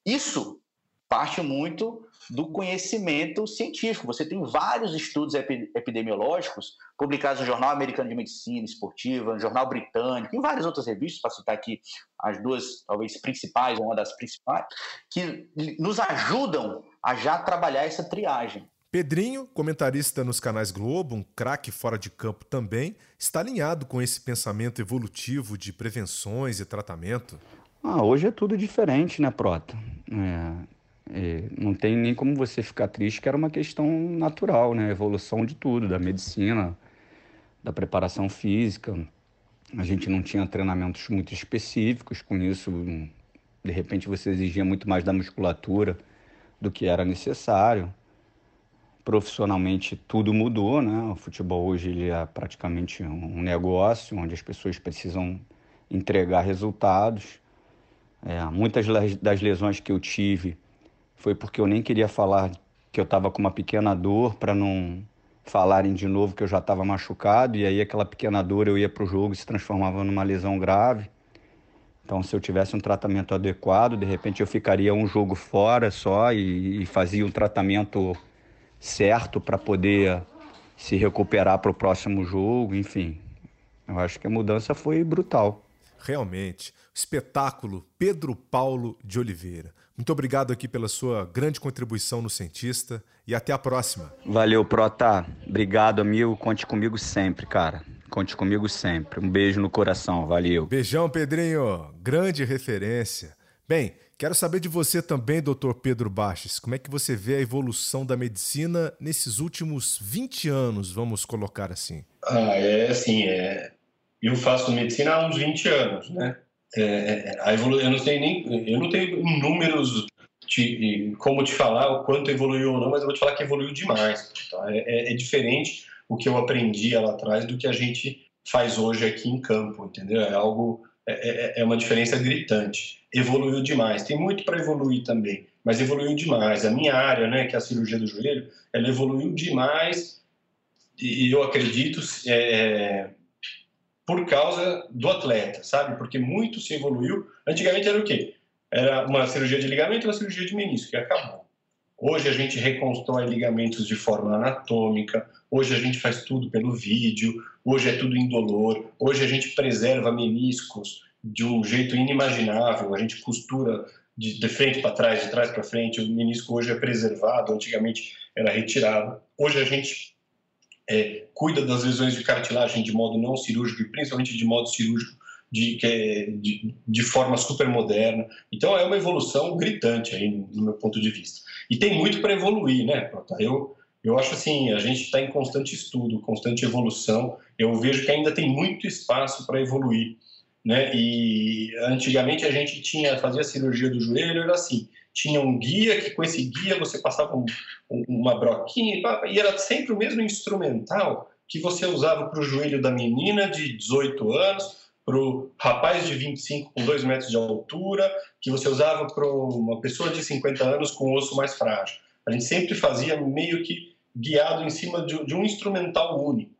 Isso parte muito do conhecimento científico. Você tem vários estudos epidemiológicos publicados no Jornal Americano de Medicina Esportiva, no Jornal Britânico, em várias outras revistas, para citar aqui as duas, talvez, principais, uma das principais, que nos ajudam a já trabalhar essa triagem. Pedrinho, comentarista nos canais Globo, um craque fora de campo também, está alinhado com esse pensamento evolutivo de prevenções e tratamento. Ah, hoje é tudo diferente, né, Prota? É, é, não tem nem como você ficar triste, que era uma questão natural, né? Evolução de tudo, da medicina, da preparação física. A gente não tinha treinamentos muito específicos, com isso, de repente, você exigia muito mais da musculatura do que era necessário. Profissionalmente, tudo mudou, né? O futebol hoje ele é praticamente um negócio onde as pessoas precisam entregar resultados. É, muitas das lesões que eu tive foi porque eu nem queria falar que eu estava com uma pequena dor para não falarem de novo que eu já estava machucado e aí aquela pequena dor eu ia para o jogo e se transformava numa lesão grave. Então, se eu tivesse um tratamento adequado, de repente eu ficaria um jogo fora só e, e fazia um tratamento certo para poder se recuperar para o próximo jogo, enfim. Eu acho que a mudança foi brutal. Realmente. Espetáculo Pedro Paulo de Oliveira. Muito obrigado aqui pela sua grande contribuição no Cientista e até a próxima. Valeu, Prota. Obrigado, amigo. Conte comigo sempre, cara. Conte comigo sempre. Um beijo no coração. Valeu. Beijão, Pedrinho. Grande referência. Bem, quero saber de você também, doutor Pedro Baches. Como é que você vê a evolução da medicina nesses últimos 20 anos, vamos colocar assim? Ah, é assim, é... eu faço medicina há uns 20 anos, né? É, é, evolu... eu não tenho nem eu não tenho números de como te falar o quanto evoluiu ou não, mas eu vou te falar que evoluiu demais. Tá? É, é, é diferente o que eu aprendi lá atrás do que a gente faz hoje aqui em campo, entendeu? É algo é, é, é uma diferença gritante. Evoluiu demais. Tem muito para evoluir também, mas evoluiu demais. A minha área, né, que é a cirurgia do joelho, ela evoluiu demais e eu acredito é, por causa do atleta, sabe? Porque muito se evoluiu. Antigamente era o quê? Era uma cirurgia de ligamento e uma cirurgia de menisco, e acabou. Hoje a gente reconstrói ligamentos de forma anatômica, hoje a gente faz tudo pelo vídeo, hoje é tudo indolor, hoje a gente preserva meniscos de um jeito inimaginável, a gente costura de, de frente para trás, de trás para frente, o menisco hoje é preservado, antigamente era retirado. Hoje a gente é, cuida das lesões de cartilagem de modo não cirúrgico e principalmente de modo cirúrgico de, é, de, de, forma super moderna. Então é uma evolução gritante aí no, meu ponto de vista. E tem muito para evoluir, né, Eu, eu acho assim, a gente está em constante estudo, constante evolução. Eu vejo que ainda tem muito espaço para evoluir, né? E antigamente a gente tinha fazia cirurgia do joelho era assim, tinha um guia que com esse guia você passava um, uma broquinha e era sempre o mesmo instrumental que você usava para o joelho da menina de 18 anos, para o rapaz de 25 com 2 metros de altura, que você usava para uma pessoa de 50 anos com osso mais frágil. A gente sempre fazia meio que guiado em cima de, de um instrumental único.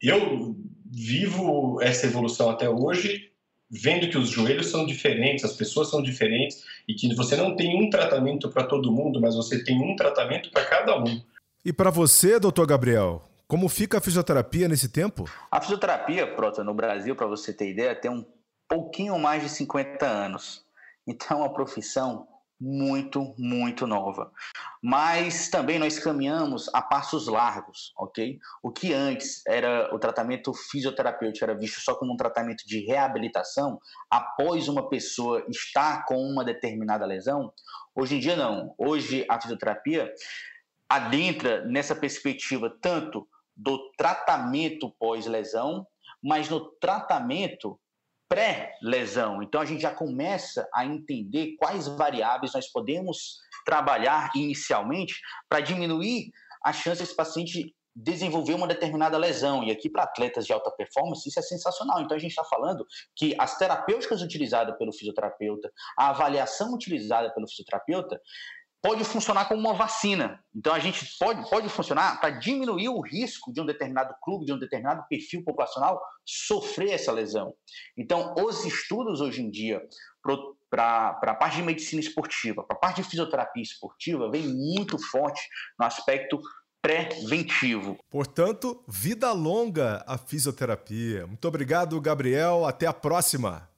Eu vivo essa evolução até hoje vendo que os joelhos são diferentes, as pessoas são diferentes e que você não tem um tratamento para todo mundo, mas você tem um tratamento para cada um. E para você, doutor Gabriel, como fica a fisioterapia nesse tempo? A fisioterapia, Prota, no Brasil, para você ter ideia, tem um pouquinho mais de 50 anos. Então, é uma profissão muito, muito nova. Mas também nós caminhamos a passos largos, ok? O que antes era o tratamento fisioterapêutico era visto só como um tratamento de reabilitação após uma pessoa estar com uma determinada lesão, hoje em dia não. Hoje a fisioterapia adentra nessa perspectiva tanto do tratamento pós-lesão, mas no tratamento pré-lesão. Então a gente já começa a entender quais variáveis nós podemos trabalhar inicialmente para diminuir a chance desse paciente desenvolver uma determinada lesão. E aqui, para atletas de alta performance, isso é sensacional. Então, a gente está falando que as terapêuticas utilizadas pelo fisioterapeuta, a avaliação utilizada pelo fisioterapeuta, pode funcionar como uma vacina. Então a gente pode, pode funcionar para diminuir o risco de um determinado clube, de um determinado perfil populacional sofrer essa lesão. Então os estudos hoje em dia para a parte de medicina esportiva, para a parte de fisioterapia esportiva, vem muito forte no aspecto preventivo. Portanto, vida longa a fisioterapia. Muito obrigado, Gabriel. Até a próxima.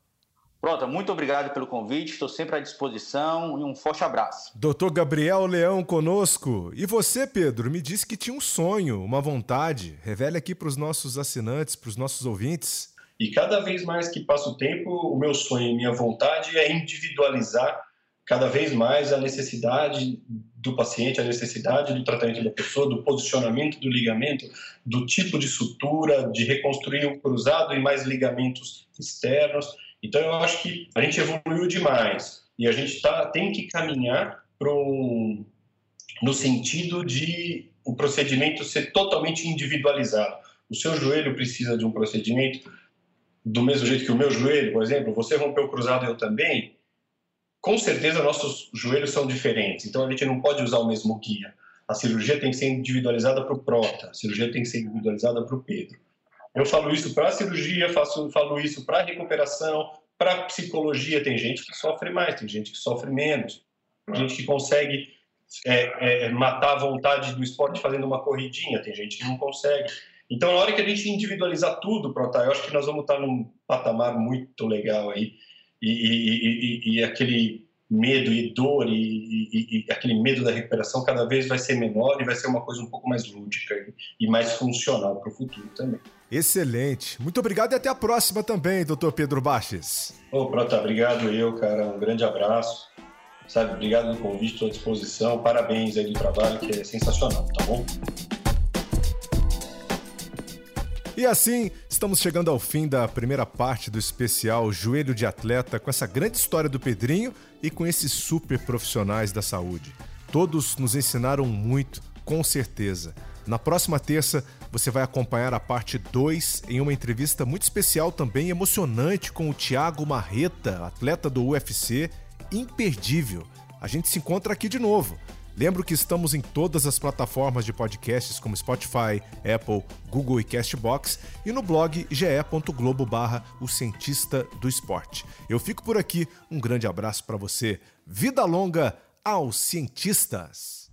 Pronto, muito obrigado pelo convite, estou sempre à disposição e um forte abraço. Doutor Gabriel Leão conosco. E você, Pedro, me disse que tinha um sonho, uma vontade. Revele aqui para os nossos assinantes, para os nossos ouvintes. E cada vez mais que passa o tempo, o meu sonho e minha vontade é individualizar cada vez mais a necessidade do paciente, a necessidade do tratamento da pessoa, do posicionamento do ligamento, do tipo de sutura, de reconstruir o cruzado e mais ligamentos externos então, eu acho que a gente evoluiu demais e a gente tá, tem que caminhar um, no sentido de o procedimento ser totalmente individualizado. O seu joelho precisa de um procedimento do mesmo jeito que o meu joelho, por exemplo, você rompeu o cruzado, eu também. Com certeza, nossos joelhos são diferentes, então a gente não pode usar o mesmo guia. A cirurgia tem que ser individualizada para o Prota, a cirurgia tem que ser individualizada para o Pedro. Eu falo isso para cirurgia, faço, falo isso para recuperação, para psicologia. Tem gente que sofre mais, tem gente que sofre menos, tem gente que consegue é, é, matar a vontade do esporte fazendo uma corridinha, tem gente que não consegue. Então, na hora que a gente individualizar tudo, Prota, eu acho que nós vamos estar num patamar muito legal aí. E, e, e, e aquele medo e dor e, aquele medo da recuperação cada vez vai ser menor e vai ser uma coisa um pouco mais lúdica e mais funcional para o futuro também. Excelente. Muito obrigado e até a próxima também, doutor Pedro Baches. Ô, Prota, obrigado eu, cara. Um grande abraço. Sabe, obrigado pelo convite, estou à disposição. Parabéns aí do trabalho, que é sensacional, tá bom? E assim, estamos chegando ao fim da primeira parte do especial Joelho de Atleta, com essa grande história do Pedrinho e com esses super profissionais da saúde. Todos nos ensinaram muito, com certeza. Na próxima terça, você vai acompanhar a parte 2 em uma entrevista muito especial também emocionante com o Thiago Marreta, atleta do UFC, imperdível. A gente se encontra aqui de novo. Lembro que estamos em todas as plataformas de podcasts como Spotify, Apple, Google e Castbox e no blog ge.globo barra o cientista do esporte. Eu fico por aqui, um grande abraço para você. Vida longa aos cientistas!